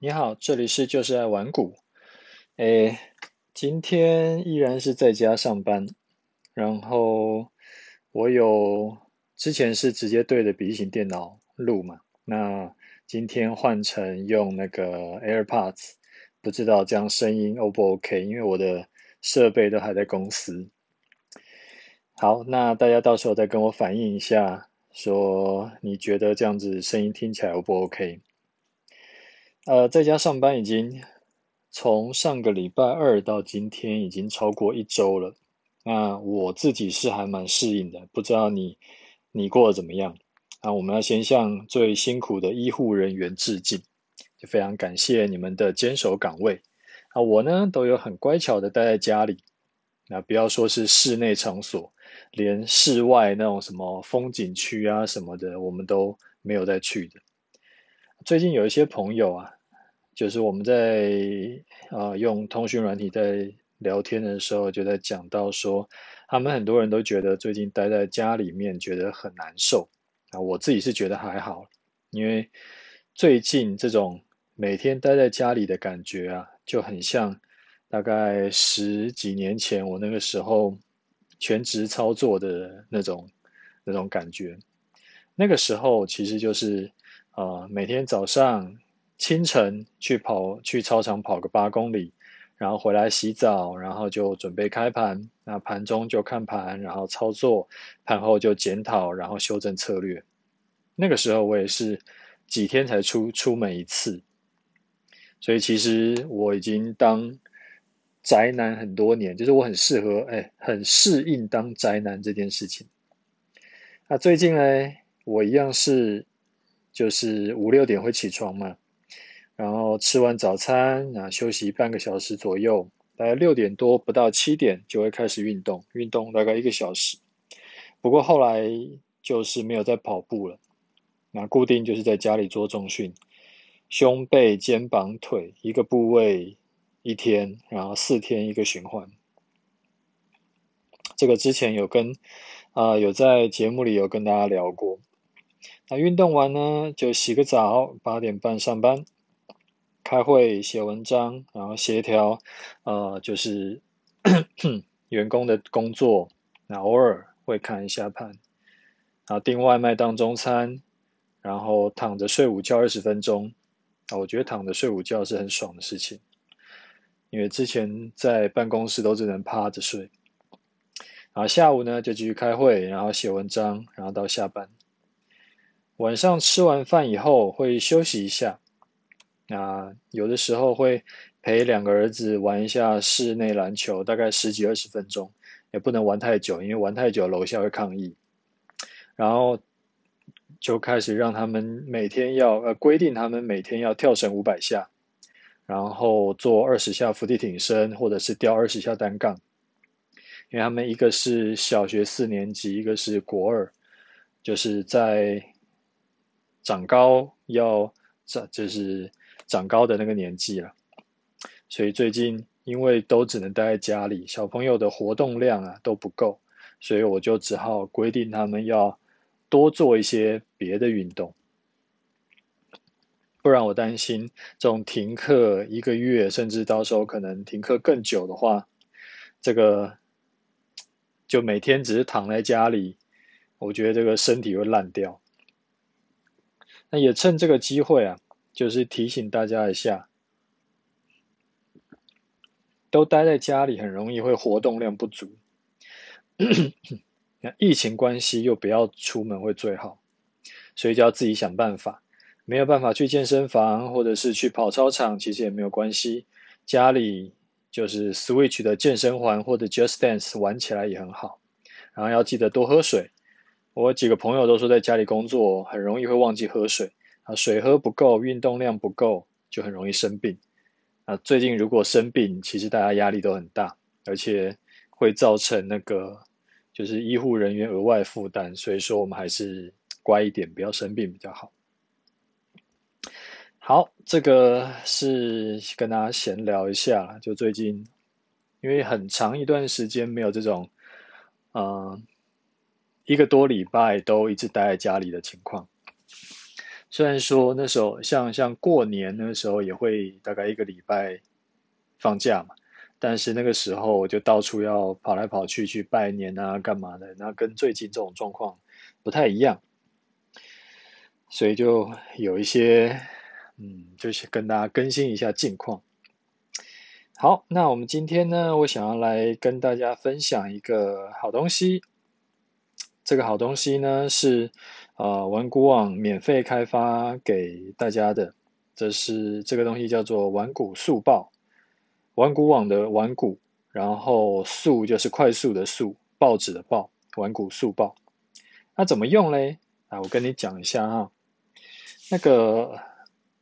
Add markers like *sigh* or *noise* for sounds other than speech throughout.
你好，这里是就是爱玩股。诶，今天依然是在家上班，然后我有之前是直接对着笔记型电脑录嘛，那今天换成用那个 AirPods，不知道这样声音 O 不 OK？因为我的设备都还在公司。好，那大家到时候再跟我反映一下，说你觉得这样子声音听起来 O 不 OK？呃，在家上班已经从上个礼拜二到今天已经超过一周了。那我自己是还蛮适应的，不知道你你过得怎么样？那我们要先向最辛苦的医护人员致敬，就非常感谢你们的坚守岗位。啊，我呢都有很乖巧的待在家里。那不要说是室内场所，连室外那种什么风景区啊什么的，我们都没有再去的。最近有一些朋友啊，就是我们在啊、用通讯软体在聊天的时候，就在讲到说，他们很多人都觉得最近待在家里面觉得很难受啊。我自己是觉得还好，因为最近这种每天待在家里的感觉啊，就很像大概十几年前我那个时候全职操作的那种那种感觉。那个时候其实就是。啊、呃，每天早上清晨去跑去操场跑个八公里，然后回来洗澡，然后就准备开盘。那盘中就看盘，然后操作，盘后就检讨，然后修正策略。那个时候我也是几天才出出门一次，所以其实我已经当宅男很多年，就是我很适合，哎，很适应当宅男这件事情。那最近呢，我一样是。就是五六点会起床嘛，然后吃完早餐，然后休息半个小时左右，大概六点多不到七点就会开始运动，运动大概一个小时。不过后来就是没有再跑步了，那固定就是在家里做重训，胸背肩膀腿一个部位一天，然后四天一个循环。这个之前有跟啊、有在节目里有跟大家聊过。那运动完呢，就洗个澡，八点半上班，开会写文章，然后协调，呃，就是 *coughs* 员工的工作。那偶尔会看一下盘，然后订外卖当中餐，然后躺着睡午觉二十分钟。啊，我觉得躺着睡午觉是很爽的事情，因为之前在办公室都只能趴着睡。然后下午呢，就继续开会，然后写文章，然后到下班。晚上吃完饭以后会休息一下，啊，有的时候会陪两个儿子玩一下室内篮球，大概十几二十分钟，也不能玩太久，因为玩太久楼下会抗议。然后就开始让他们每天要呃规定他们每天要跳绳五百下，然后做二十下伏地挺身或者是吊二十下单杠，因为他们一个是小学四年级，一个是国二，就是在。长高要长，就是长高的那个年纪了，所以最近因为都只能待在家里，小朋友的活动量啊都不够，所以我就只好规定他们要多做一些别的运动，不然我担心这种停课一个月，甚至到时候可能停课更久的话，这个就每天只是躺在家里，我觉得这个身体会烂掉。那也趁这个机会啊，就是提醒大家一下，都待在家里很容易会活动量不足。那 *coughs* 疫情关系又不要出门会最好，所以就要自己想办法。没有办法去健身房或者是去跑操场，其实也没有关系，家里就是 Switch 的健身环或者 Just Dance 玩起来也很好。然后要记得多喝水。我几个朋友都说，在家里工作很容易会忘记喝水啊，水喝不够，运动量不够，就很容易生病啊。最近如果生病，其实大家压力都很大，而且会造成那个就是医护人员额外负担，所以说我们还是乖一点，不要生病比较好。好，这个是跟大家闲聊一下，就最近因为很长一段时间没有这种，嗯、一个多礼拜都一直待在家里的情况，虽然说那时候像像过年那时候也会大概一个礼拜放假嘛，但是那个时候我就到处要跑来跑去去拜年啊，干嘛的，那跟最近这种状况不太一样，所以就有一些嗯，就是跟大家更新一下近况。好，那我们今天呢，我想要来跟大家分享一个好东西。这个好东西呢是呃玩股网免费开发给大家的，这是这个东西叫做玩股速报，玩股网的玩股，然后速就是快速的速，报纸的报，玩股速报。那怎么用嘞？啊，我跟你讲一下哈。那个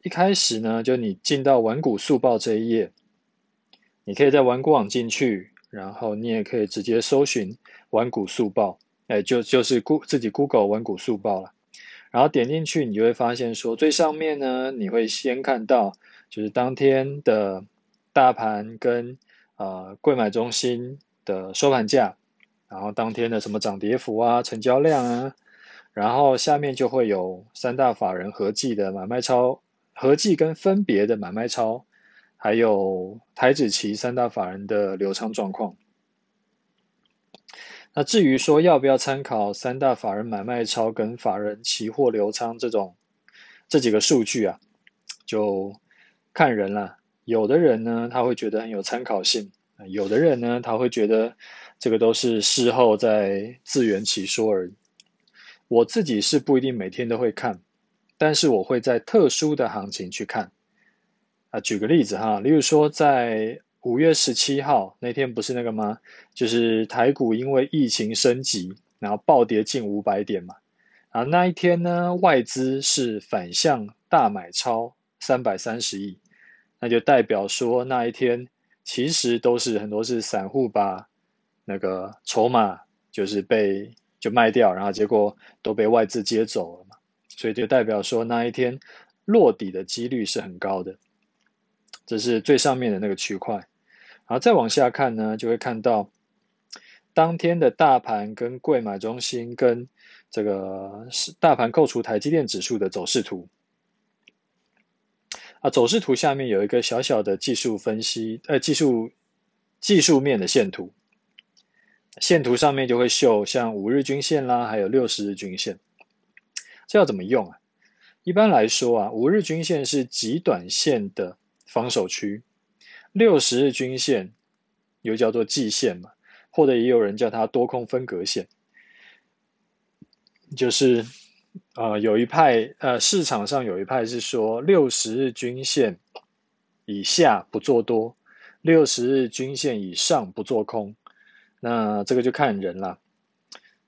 一开始呢，就你进到玩股速报这一页。你可以在玩股网进去，然后你也可以直接搜寻玩股速报，哎，就就是谷自己 Google 玩股速报了。然后点进去，你就会发现说，最上面呢，你会先看到就是当天的大盘跟呃柜买中心的收盘价，然后当天的什么涨跌幅啊、成交量啊，然后下面就会有三大法人合计的买卖超，合计跟分别的买卖超。还有台指期三大法人的流仓状况。那至于说要不要参考三大法人买卖超跟法人期货流仓这种这几个数据啊，就看人了。有的人呢，他会觉得很有参考性；有的人呢，他会觉得这个都是事后在自圆其说而已。我自己是不一定每天都会看，但是我会在特殊的行情去看。啊，举个例子哈，例如说在五月十七号那天不是那个吗？就是台股因为疫情升级，然后暴跌近五百点嘛。啊，那一天呢，外资是反向大买超三百三十亿，那就代表说那一天其实都是很多是散户把那个筹码就是被就卖掉，然后结果都被外资接走了嘛，所以就代表说那一天落底的几率是很高的。这是最上面的那个区块，然后再往下看呢，就会看到当天的大盘跟柜买中心跟这个是大盘扣除台积电指数的走势图。啊，走势图下面有一个小小的技术分析，呃，技术技术面的线图，线图上面就会秀像五日均线啦，还有六十日均线。这要怎么用啊？一般来说啊，五日均线是极短线的。防守区，六十日均线又叫做季线嘛，或者也有人叫它多空分隔线，就是呃有一派呃市场上有一派是说六十日均线以下不做多，六十日均线以上不做空，那这个就看人了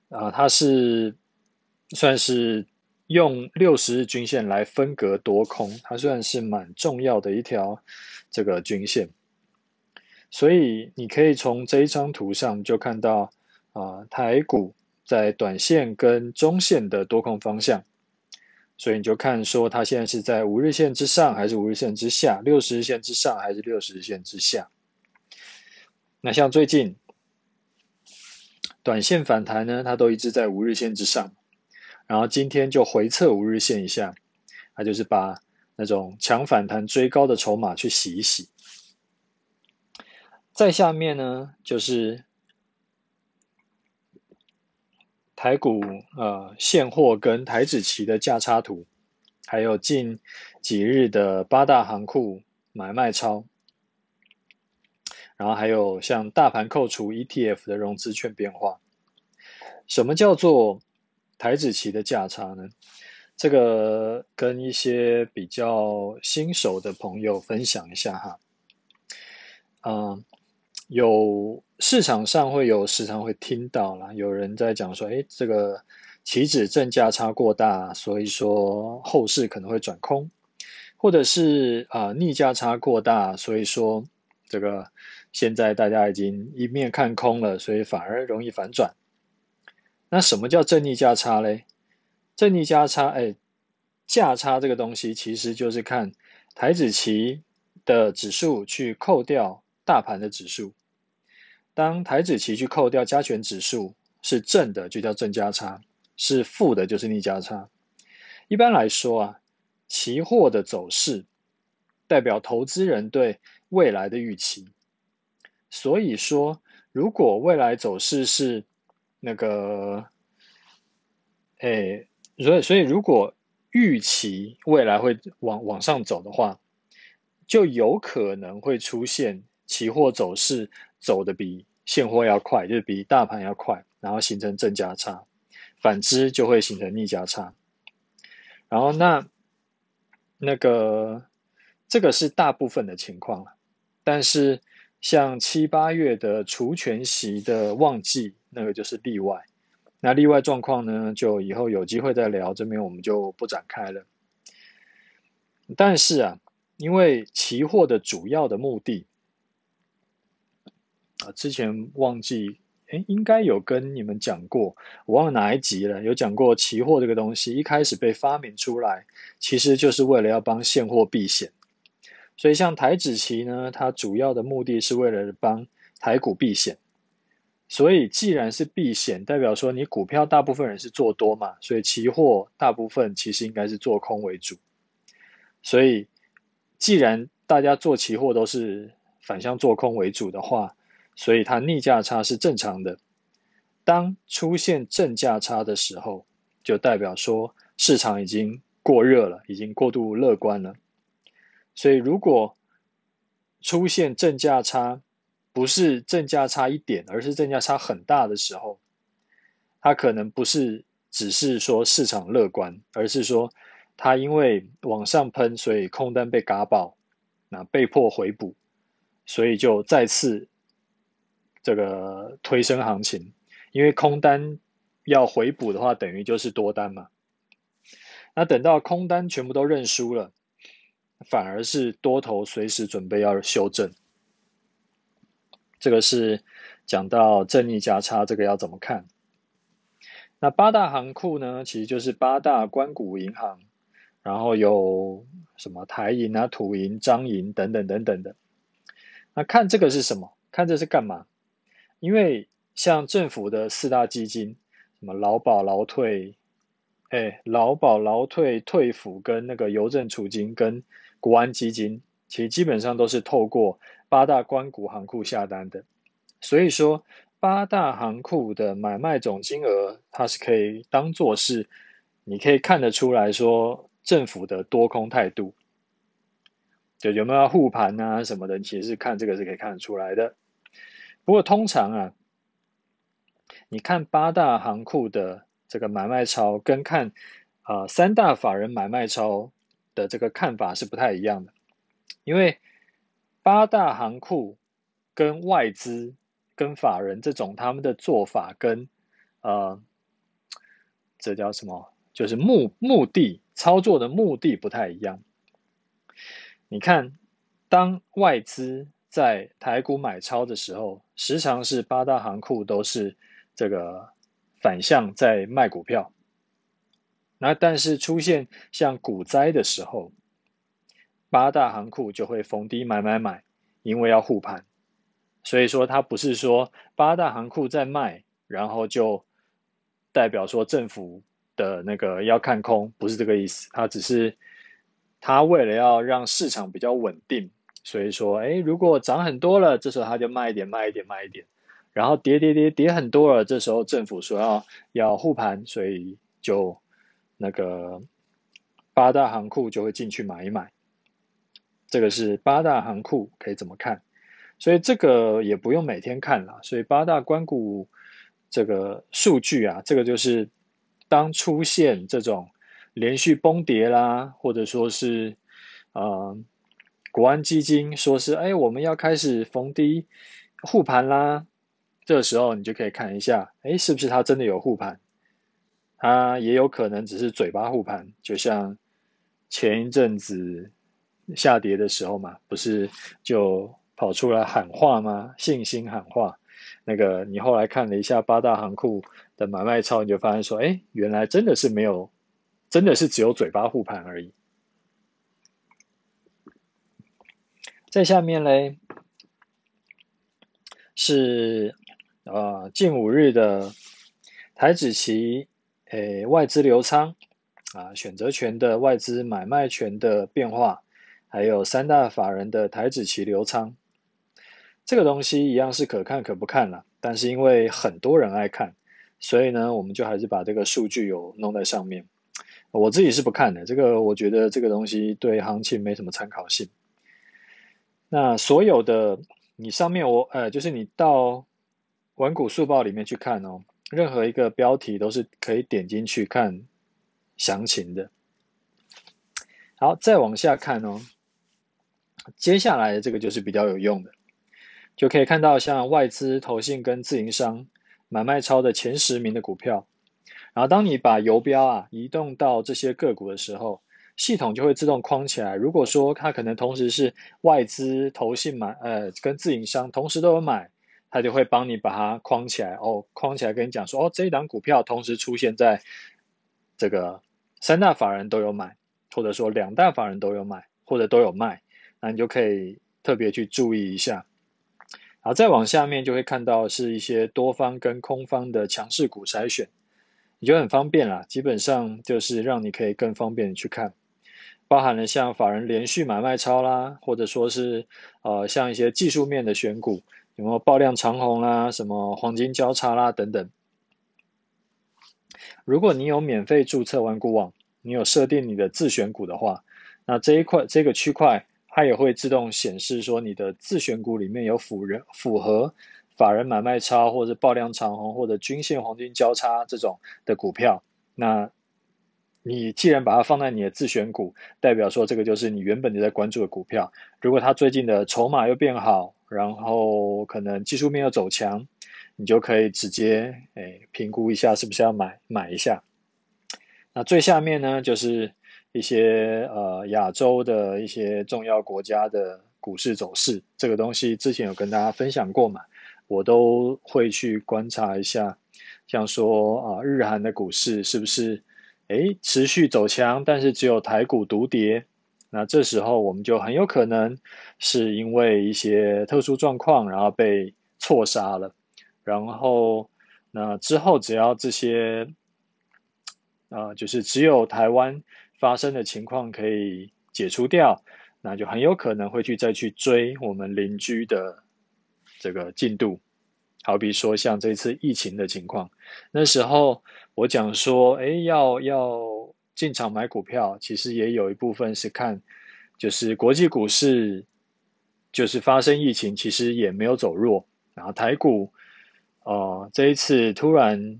啊，它是算是。用六十日均线来分隔多空，它算是蛮重要的一条这个均线，所以你可以从这一张图上就看到啊、台股在短线跟中线的多空方向，所以你就看说它现在是在五日线之上还是五日线之下，六十日线之上还是六十日线之下。那像最近短线反弹呢，它都一直在五日线之上。然后今天就回测五日线以下，它就是把那种强反弹追高的筹码去洗一洗。再下面呢，就是台股呃现货跟台指期的价差图，还有近几日的八大行库买卖超，然后还有像大盘扣除 ETF 的融资券变化。什么叫做台子期的价差呢？这个跟一些比较新手的朋友分享一下哈。嗯，有市场上会有时常会听到啦，有人在讲说，诶，这个期指正价差过大，所以说后市可能会转空，或者是啊逆价差过大，所以说这个现在大家已经一面看空了，所以反而容易反转。那什么叫正逆价差嘞？正逆价差，哎，价差这个东西其实就是看台子期的指数去扣掉大盘的指数。当台子期去扣掉加权指数是正的，就叫正价差；是负的，就是逆价差。一般来说啊，期货的走势代表投资人对未来的预期。所以说，如果未来走势是那个，诶，所以所以如果预期未来会往往上走的话，就有可能会出现期货走势走的比现货要快，就是比大盘要快，然后形成正价差；反之就会形成逆价差。然后那那个这个是大部分的情况了，但是像七八月的除权息的旺季，那个就是例外。那例外状况呢，就以后有机会再聊，这边我们就不展开了。但是啊。因为期货的主要的目的啊，之前忘记诶，应该有跟你们讲过，我忘了哪一集了。有讲过期货这个东西，一开始被发明出来，其实就是为了要帮现货避险。所以像台指期呢，它主要的目的是为了帮台股避险。所以既然是避险，代表说你股票大部分人是做多嘛，所以期货大部分其实应该是做空为主。所以。既然大家做期货都是反向做空为主的话，所以它逆价差是正常的。当出现正价差的时候，就代表说市场已经过热了，已经过度乐观了。所以如果出现正价差，不是正价差一点，而是正价差很大的时候，它可能不是只是说市场乐观，而是说。它因为往上喷，所以空单被嘎爆，那被迫回补，所以就再次这个推升行情。因为空单要回补的话，等于就是多单嘛。那等到空单全部都认输了，反而是多头随时准备要修正。这个是讲到正逆价差，这个要怎么看？那八大行库呢，其实就是八大关股银行。然后有什么台银啊、土银、彰银等等等等的。那看这个是什么？看这是干嘛？因为像政府的四大基金，什么劳保、劳退，哎，劳保、劳退、退抚跟那个邮政储金跟国安基金，其实基本上都是透过八大关股行库下单的。所以说，八大行库的买卖总金额，它是可以当做是，你可以看得出来说。政府的多空态度，就有没有护盘啊什么的，其实是看这个是可以看得出来的。不过通常啊，你看八大行库的这个买卖超，跟看啊、三大法人买卖超的这个看法是不太一样的。因为八大行库跟外资跟法人这种他们的做法跟呃，这叫什么？就是目目的。操作的目的不太一样。你看，当外资在台股买超的时候，时常是八大行库都是这个反向在卖股票。那但是出现像股灾的时候，八大行库就会逢低买买买，因为要护盘。所以说，它不是说八大行库在卖，然后就代表说政府。的那个要看空，不是这个意思，它只是它为了要让市场比较稳定，所以说，哎，如果涨很多了，这时候它就卖一点，卖一点，卖一点，然后跌跌跌跌很多了，这时候政府说要要护盘，所以就那个八大行库就会进去买一买，这个是八大行库可以怎么看？所以这个也不用每天看了，所以八大关股这个数据啊，这个就是。当出现这种连续崩跌啦，或者说是，呃，国安基金说是，哎，我们要开始逢低护盘啦，这个时候你就可以看一下，哎，是不是它真的有护盘？它也有可能只是嘴巴护盘，就像前一阵子下跌的时候嘛，不是就跑出来喊话吗？信心喊话。那个，你后来看了一下八大行库的买卖超，你就发现说，哎，原来真的是没有，真的是只有嘴巴护盘而已。在下面嘞，是呃近五日的台指期，诶外资流仓啊选择权的外资买卖权的变化，还有三大法人的台指期流仓。这个东西一样是可看可不看了，但是因为很多人爱看，所以呢，我们就还是把这个数据有弄在上面。我自己是不看的，这个我觉得这个东西对行情没什么参考性。那所有的你上面我呃，就是你到玩股速报里面去看哦，任何一个标题都是可以点进去看详情的。好，再往下看哦，接下来的这个就是比较有用的。就可以看到像外资、投信跟自营商买卖超的前十名的股票，然后当你把游标啊移动到这些个股的时候，系统就会自动框起来。如果说它可能同时是外资、投信买，呃，跟自营商同时都有买，他就会帮你把它框起来。哦，框起来跟你讲说，哦，这一档股票同时出现在这个三大法人都有买，或者说两大法人都有买，或者都有卖，那你就可以特别去注意一下。然后再往下面就会看到是一些多方跟空方的强势股筛选，你就很方便啦。基本上就是让你可以更方便的去看，包含了像法人连续买卖超啦，或者说是呃像一些技术面的选股，有没有爆量长红啦，什么黄金交叉啦等等。如果你有免费注册玩股网，你有设定你的自选股的话，那这一块这个区块。它也会自动显示说你的自选股里面有符人符合法人买卖超或者爆量长红或者均线黄金交叉这种的股票，那你既然把它放在你的自选股，代表说这个就是你原本就在关注的股票。如果它最近的筹码又变好，然后可能技术面要走强，你就可以直接诶评估一下是不是要买买一下。那最下面呢就是。一些呃亚洲的一些重要国家的股市走势，这个东西之前有跟大家分享过嘛，我都会去观察一下，像说啊日韩的股市是不是诶持续走强，但是只有台股独跌，那这时候我们就很有可能是因为一些特殊状况，然后被错杀了，然后那之后只要这些啊、呃、就是只有台湾。发生的情况可以解除掉，那就很有可能会去再去追我们邻居的这个进度。好比说像这次疫情的情况，那时候我讲说，哎，要要进场买股票，其实也有一部分是看，就是国际股市，就是发生疫情，其实也没有走弱，然后台股，呃，这一次突然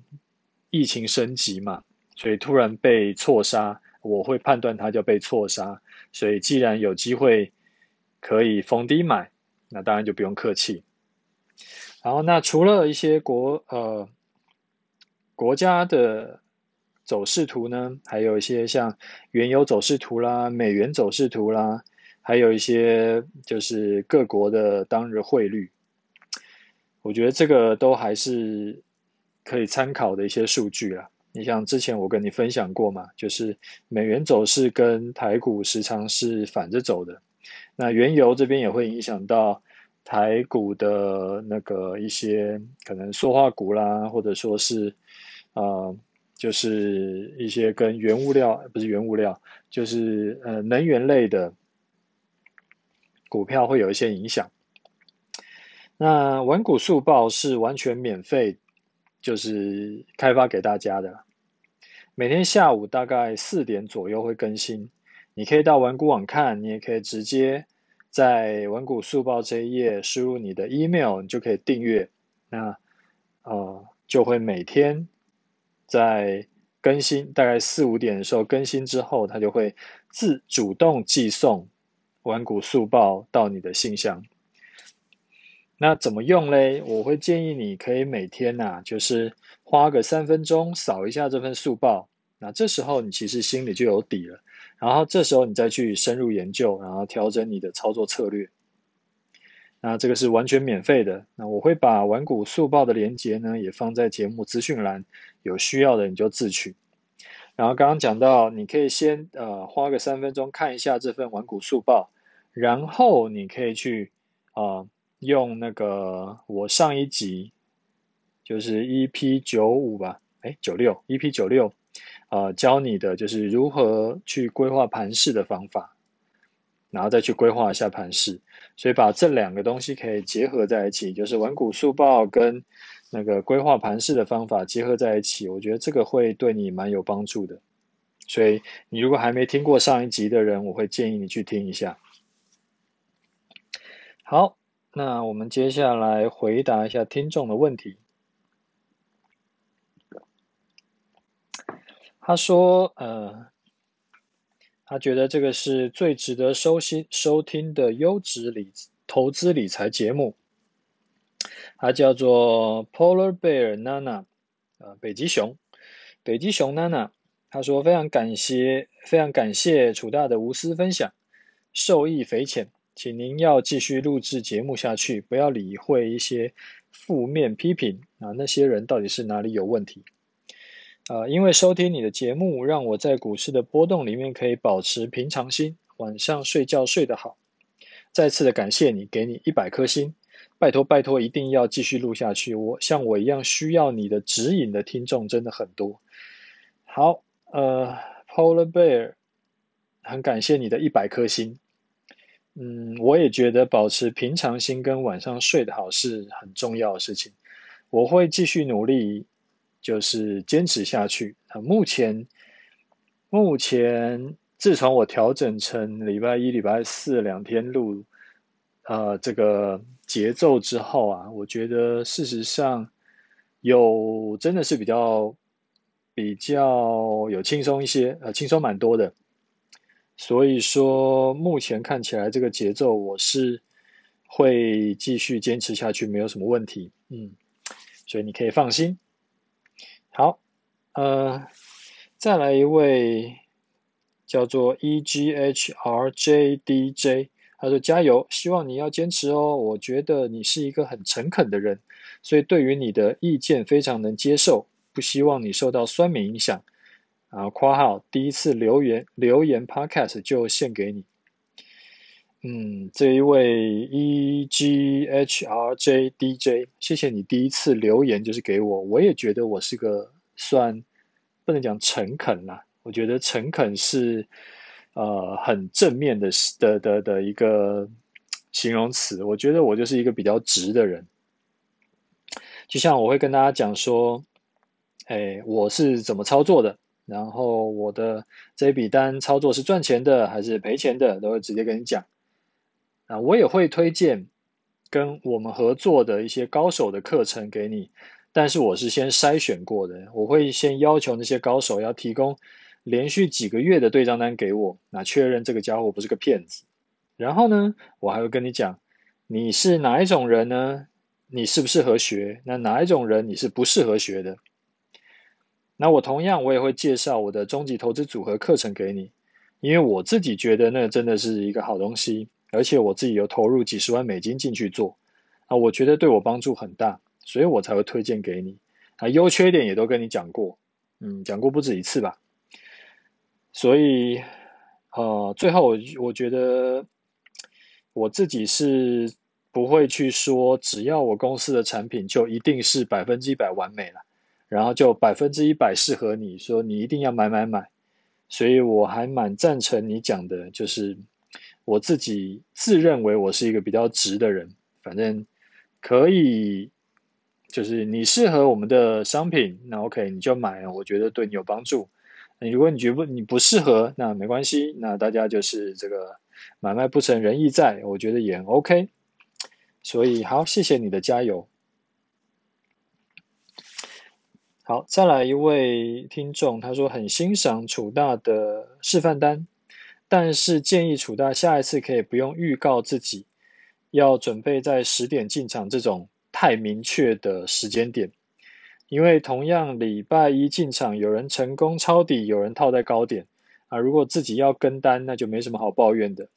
疫情升级嘛，所以突然被错杀。我会判断它就被错杀，所以既然有机会可以逢低买，那当然就不用客气。然后，那除了一些国呃国家的走势图呢，还有一些像原油走势图啦、美元走势图啦，还有一些就是各国的当日汇率，我觉得这个都还是可以参考的一些数据啦。你像之前我跟你分享过嘛，就是美元走势跟台股时常是反着走的。那原油这边也会影响到台股的那个一些可能塑化股啦，或者说是呃，就是一些跟原物料，不是原物料，就是呃能源类的股票会有一些影响。那玩股速报是完全免费，就是开发给大家的。每天下午大概四点左右会更新，你可以到玩股网看，你也可以直接在玩股速报这一页输入你的 email，你就可以订阅。那呃就会每天在更新，大概四五点的时候更新之后，它就会自主动寄送玩股速报到你的信箱。那怎么用嘞？我会建议你可以每天呐、就是花个三分钟扫一下这份速报。那这时候你其实心里就有底了。然后这时候你再去深入研究，然后调整你的操作策略。那这个是完全免费的。那我会把玩股速报的连接呢，也放在节目资讯栏，有需要的你就自取。然后刚刚讲到，你可以先呃花个三分钟看一下这份玩股速报，然后你可以去啊。呃用那个我上一集就是 EP 九五吧，哎九六 EP 九六呃教你的就是如何去规划盘势的方法，然后再去规划一下盘势。所以把这两个东西可以结合在一起，就是玩股速报跟那个规划盘势的方法结合在一起，我觉得这个会对你蛮有帮助的。所以你如果还没听过上一集的人，我会建议你去听一下。好，那我们接下来回答一下听众的问题。他说：“呃，他觉得这个是最值得收听收听的优质理投资理财节目。他叫做 Polar Bear Nana，呃，北极熊，北极熊 Nana。他说非常感谢，非常感谢楚大的无私分享，受益匪浅。”请您要继续录制节目下去，不要理会一些负面批评啊，那些人到底是哪里有问题？啊，因为收听你的节目，让我在股市的波动里面可以保持平常心，晚上睡觉睡得好。再次的感谢你，给你一百颗星，拜托拜托，一定要继续录下去。我像我一样需要你的指引的听众真的很多。好，呃，Polar Bear，很感谢你的一百颗星。嗯，我也觉得保持平常心跟晚上睡得好是很重要的事情。我会继续努力，就是坚持下去。啊，目前，目前自从我调整成礼拜一、礼拜四两天录，呃，这个节奏之后啊，我觉得事实上有真的是比较比较有轻松一些，呃，轻松蛮多的。所以说，目前看起来这个节奏我是会继续坚持下去，没有什么问题。嗯，所以你可以放心。好，呃，再来一位叫做 EGHRJDJ，他说加油，希望你要坚持哦。我觉得你是一个很诚恳的人，所以对于你的意见非常能接受，不希望你受到酸民影响。啊，括号第一次留言留言 Podcast 就献给你。嗯，这一位 EGHRJDJ，谢谢你第一次留言就是给我，我也觉得我是个算不能讲诚恳啦，我觉得诚恳是呃很正面的的的的一个形容词，我觉得我就是一个比较直的人，就像我会跟大家讲说，哎，我是怎么操作的。然后我的这笔单操作是赚钱的还是赔钱的，都会直接跟你讲。啊，我也会推荐跟我们合作的一些高手的课程给你，但是我是先筛选过的，我会先要求那些高手要提供连续几个月的对账单给我，那确认这个家伙不是个骗子。然后呢，我还会跟你讲，你是哪一种人呢？你适不适合学？那哪一种人你是不适合学的？那我同样，我也会介绍我的终极投资组合课程给你，因为我自己觉得那真的是一个好东西，而且我自己有投入几十万美金进去做，啊，我觉得对我帮助很大，所以我才会推荐给你。啊，优缺点也都跟你讲过，嗯，讲过不止一次吧。所以，呃，最后我我觉得我自己是不会去说，只要我公司的产品就一定是百分之一百完美了。然后就百分之一百适合你，说你一定要买买买，所以我还蛮赞成你讲的，就是我自己自认为我是一个比较直的人，反正可以，就是你适合我们的商品，那 OK 你就买，我觉得对你有帮助。如果你觉得你不适合，那没关系，那大家就是这个买卖不成仁义在，我觉得也很 OK。所以好，谢谢你的加油。好，再来一位听众，他说很欣赏楚大的示范单，但是建议楚大下一次可以不用预告自己要准备在十点进场这种太明确的时间点，因为同样礼拜一进场，有人成功抄底，有人套在高点啊，如果自己要跟单，那就没什么好抱怨的。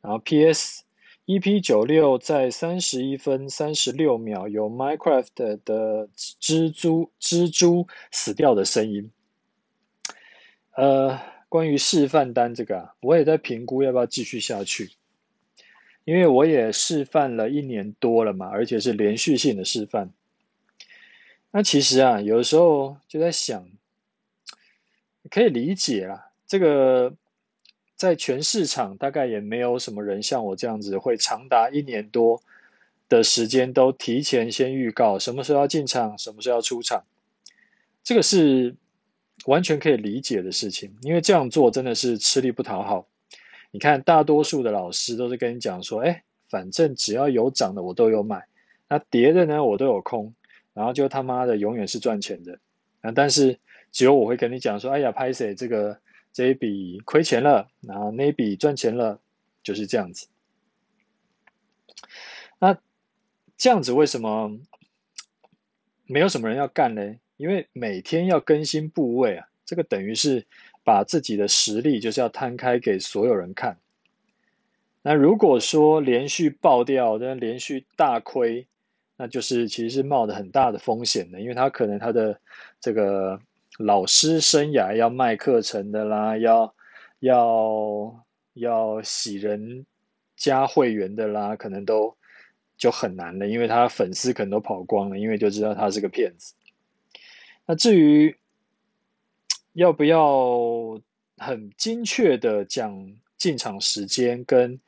然后 P.S. EP 九六在三十一分三十六秒有 Minecraft 的蜘蛛蜘蛛死掉的声音。呃，关于示范单这个啊，我也在评估要不要继续下去，因为我也示范了一年多了嘛，而且是连续性的示范。那其实啊，有的时候就在想，可以理解啦。这个在全市场大概也没有什么人像我这样子，会长达一年多的时间都提前先预告什么时候要进场，什么时候要出场。这个是完全可以理解的事情，因为这样做真的是吃力不讨好。你看，大多数的老师都是跟你讲说，哎，反正只要有涨的我都有买，那跌的呢我都有空，然后就他妈的永远是赚钱的。啊，但是只有我会跟你讲说，哎呀，拍谢这个这一笔亏钱了，然后那一笔赚钱了，就是这样子。那这样子为什么没有什么人要干呢？因为每天要更新部位啊，这个等于是把自己的实力就是要摊开给所有人看。那如果说连续爆掉，那连续大亏，那就是其实是冒着很大的风险的，因为他可能他的这个老师生涯要卖课程的啦，要要要洗人加会员的啦，可能都就很难了，因为他粉丝可能都跑光了，因为就知道他是个骗子。那至于要不要很精确的讲进场时间跟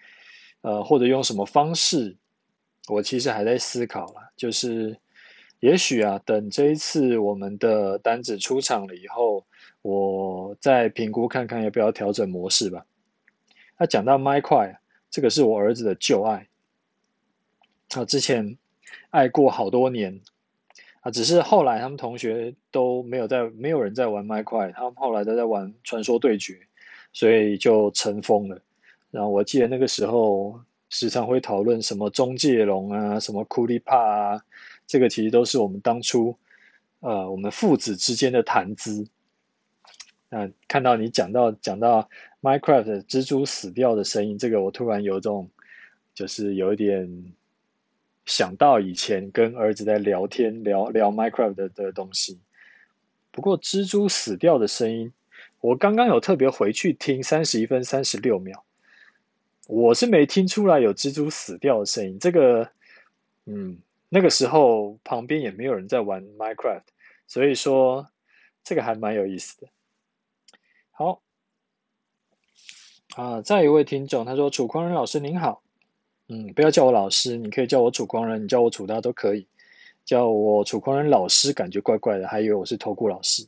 呃或者用什么方式，我其实还在思考啦。就是也许啊，等这一次我们的单子出场了以后，我再评估看看要不要调整模式吧。那讲到麦块，这个是我儿子的旧爱，他之前爱过好多年。啊，只是后来他们同学都没有在，没有人在玩麦块，他们后来都在玩传说对决，所以就尘封了。然后我记得那个时候时常会讨论什么中介龙啊，什么库利帕啊，这个其实都是我们当初呃我们父子之间的谈资。那看到你讲到讲到 Minecraft 蜘蛛死掉的声音，这个我突然有种就是有一点。想到以前跟儿子在聊天聊聊 Minecraft 的，的东西，不过蜘蛛死掉的声音，我刚刚有特别回去听三十一分三十六秒，我是没听出来有蜘蛛死掉的声音。这个，嗯，那个时候旁边也没有人在玩 Minecraft，所以说这个还蛮有意思的。好，啊，再一位听众他说：“楚匡仁老师您好。”嗯，不要叫我老师，你可以叫我楚狂人，你叫我楚大都可以。叫我楚狂人老师，感觉怪怪的，还以为我是投顾老师。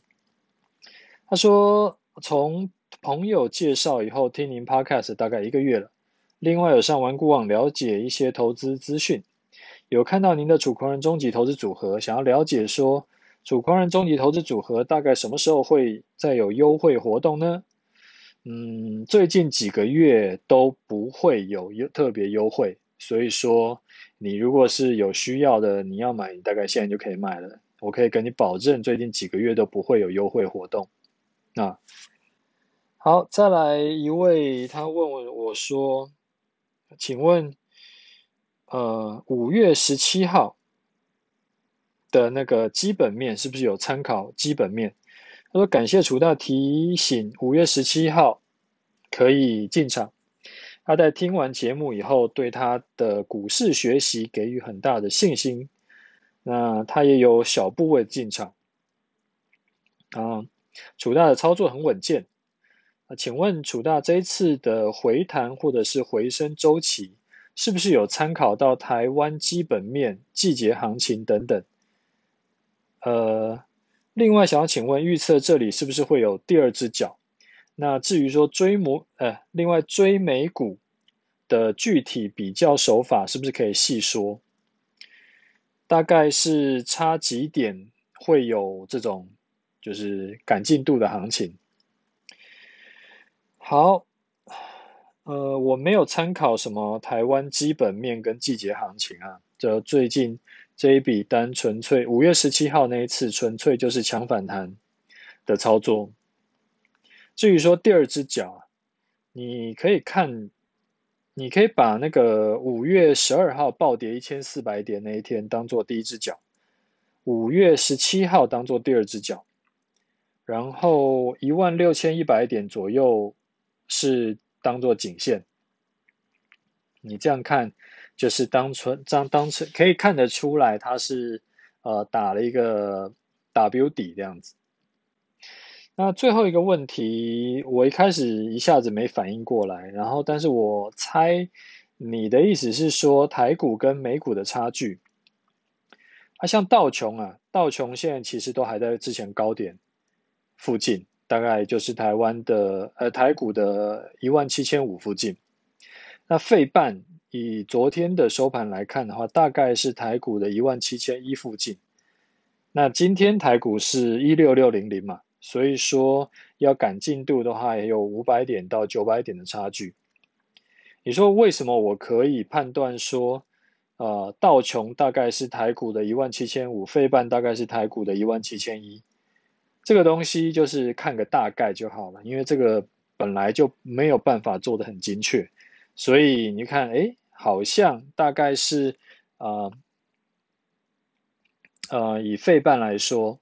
他说，从朋友介绍以后听您 Podcast 大概一个月了，另外有上玩股网了解一些投资资讯，有看到您的楚狂人终极投资组合，想要了解说楚狂人终极投资组合大概什么时候会再有优惠活动呢？嗯，最近几个月都不会有优特别优惠，所以说你如果是有需要的，你要买，你大概现在就可以买了。我可以跟你保证，最近几个月都不会有优惠活动。啊，好，再来一位，他问我说，请问，呃，五月十七号的那个基本面是不是有参考基本面？他说：“感谢楚大提醒，五月十七号可以进场。他在听完节目以后，对他的股市学习给予很大的信心。那他也有小部位进场。啊，楚大的操作很稳健。啊，请问楚大这一次的回弹或者是回升周期，是不是有参考到台湾基本面、季节行情等等？呃。”另外，想要请问，预测这里是不是会有第二只脚？那至于说追模，呃，另外追美股的具体比较手法，是不是可以细说？大概是差几点会有这种就是赶进度的行情？好，呃，我没有参考什么台湾基本面跟季节行情啊，这最近。这一笔单纯粹五月十七号那一次纯粹就是抢反弹的操作。至于说第二只脚，你可以看，你可以把那个五月十二号暴跌一千四百点那一天当做第一只脚，五月十七号当做第二只脚，然后一万六千一百点左右是当做颈线。你这样看。就是当纯当当成可以看得出来，它是呃打了一个 W 底这样子。那最后一个问题，我一开始一下子没反应过来，然后但是我猜你的意思是说台股跟美股的差距。啊，像道琼啊，道琼现在其实都还在之前高点附近，大概就是台湾的呃台股的一万七千五附近。那费半以昨天的收盘来看的话，大概是台股的一万七千一附近。那今天台股是一六六零零嘛。所以说要赶进度的话，也有五百点到九百点的差距。你说为什么我可以判断说，呃，道琼大概是台股的一万七千五，费半大概是台股的一万七千一？这个东西就是看个大概就好了，因为这个本来就没有办法做得很精确。所以你看，诶，好像大概是，呃，呃，以费半来说。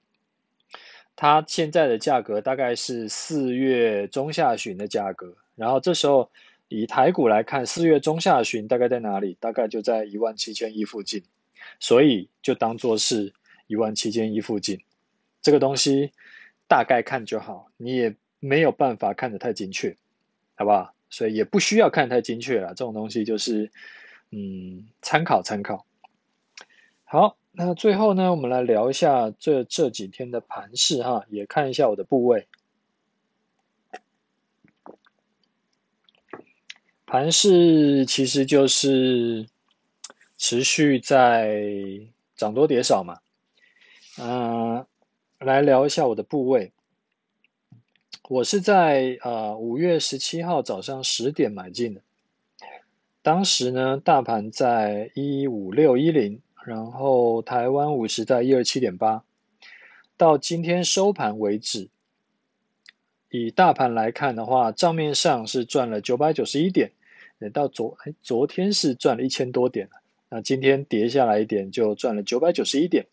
它现在的价格大概是四月中下旬的价格，然后这时候以台股来看，四月中下旬大概在哪里？大概就在一万七千一附近，所以就当做是一万七千一附近。这个东西大概看就好，你也没有办法看得太精确，好不好？所以也不需要看太精确了，这种东西就是嗯，参考参考。好。那最后呢，我们来聊一下这这几天的盘势哈，也看一下我的部位。盘势其实就是持续在涨多跌少嘛。嗯、来聊一下我的部位。我是在呃五月十七号早上十点买进的，当时呢，大盘在一五六一零。然后台湾五十在一二七点八，到今天收盘为止，以大盘来看的话，账面上是赚了九百九十一点，到昨哎昨天是赚了一千多点，那今天跌下来一点就赚了九百九十一点。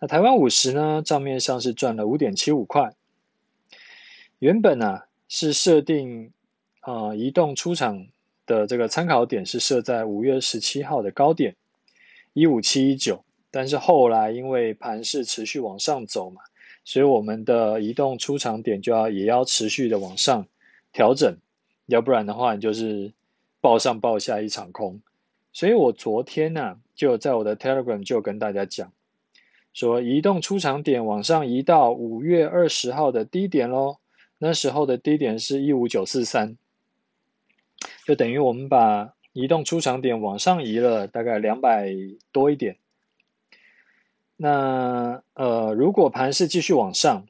那台湾五十呢，账面上是赚了五点七五块。原本呢、啊、是设定啊、移动出场的这个参考点是设在五月十七号的高点。一五七一九，但是后来因为盘势持续往上走嘛，所以我们的移动出场点就要也要持续的往上调整，要不然的话你就是抱上抱下一场空。所以我昨天呢、啊、就在我的 Telegram 就跟大家讲，说移动出场点往上移到五月二十号的低点喽，那时候的低点是一五九四三，就等于我们把。移动出场点往上移了大概两百多一点，那呃，如果盘势继续往上，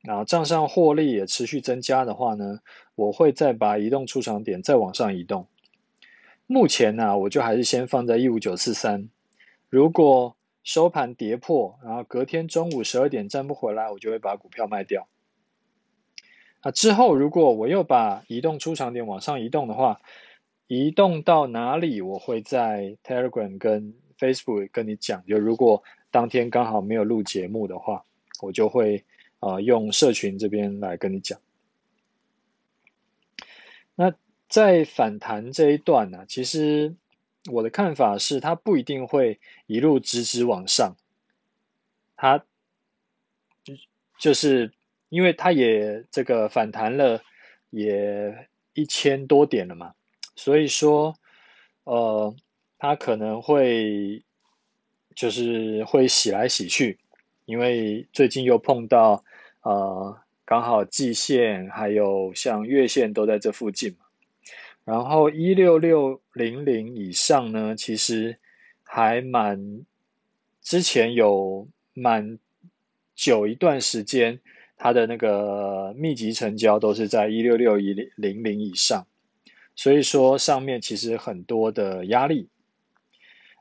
然后账上获利也持续增加的话呢，我会再把移动出场点再往上移动。目前呢，我就还是先放在一五九四三，如果收盘跌破，然后隔天中午十二点站不回来，我就会把股票卖掉。啊，之后如果我又把移动出场点往上移动的话，移动到哪里，我会在 Telegram 跟 Facebook 跟你讲。就如果当天刚好没有录节目的话，我就会啊、呃、用社群这边来跟你讲。那在反弹这一段呢、其实我的看法是，它不一定会一路直直往上。它就是因为它也这个反弹了，也一千多点了嘛。所以说，呃，它可能会就是会洗来洗去，因为最近又碰到呃，刚好季线还有像月线都在这附近嘛。然后一六六零零以上呢，其实还蛮之前有蛮久一段时间，它的那个密集成交都是在一六六一零零以上。所以说上面其实很多的压力，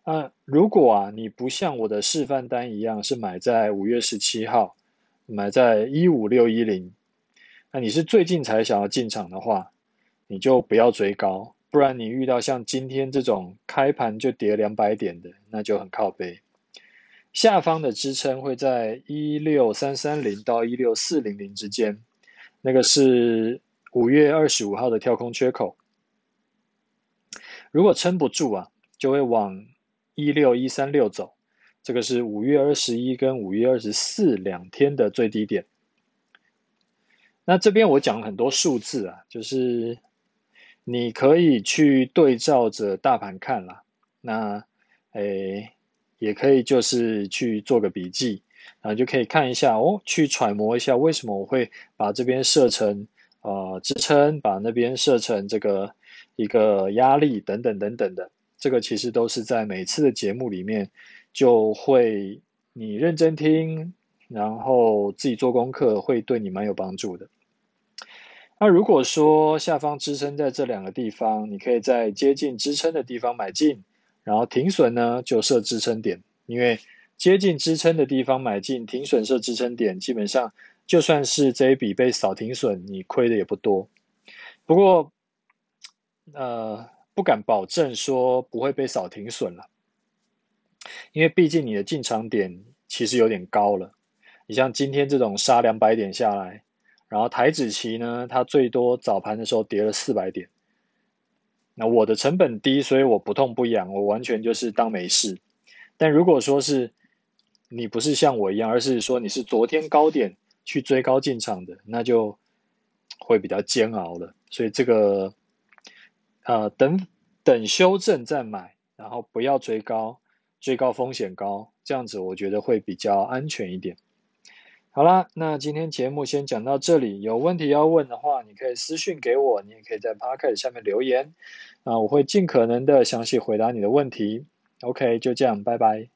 啊，如果啊你不像我的示范单一样是买在五月十七号，买在一五六一零，那你是最近才想要进场的话，你就不要追高，不然你遇到像今天这种开盘就跌两百点的，那就很靠背。下方的支撑会在一六三三零到一六四零零之间，那个是五月二十五号的跳空缺口。如果撑不住啊，就会往一六一三六走，这个是五月二十一跟五月二十四两天的最低点。那这边我讲很多数字啊，就是你可以去对照着大盘看啦。那诶，也可以就是去做个笔记，然后就可以看一下哦，去揣摩一下为什么我会把这边设成呃支撑，把那边设成这个一个压力等等等等的。这个其实都是在每次的节目里面就会你认真听，然后自己做功课，会对你蛮有帮助的。那如果说下方支撑在这两个地方，你可以在接近支撑的地方买进，然后停损呢就设支撑点，因为接近支撑的地方买进，停损设支撑点，基本上就算是这一笔被扫停损，你亏的也不多。不过，呃，不敢保证说不会被扫停损了，因为毕竟你的进场点其实有点高了。你像今天这种杀两百点下来。然后台指期呢，它最多早盘的时候跌了四百点。那我的成本低，所以我不痛不痒，我完全就是当没事。但如果说是你不是像我一样，而是说你是昨天高点去追高进场的，那就会比较煎熬了。所以这个呃，等等修正再买，然后不要追高，追高风险高，这样子我觉得会比较安全一点。好啦，那今天节目先讲到这里。有问题要问的话，你可以私讯给我，你也可以在 Podcast 下面留言，啊，我会尽可能的详细回答你的问题。OK，就这样，拜拜。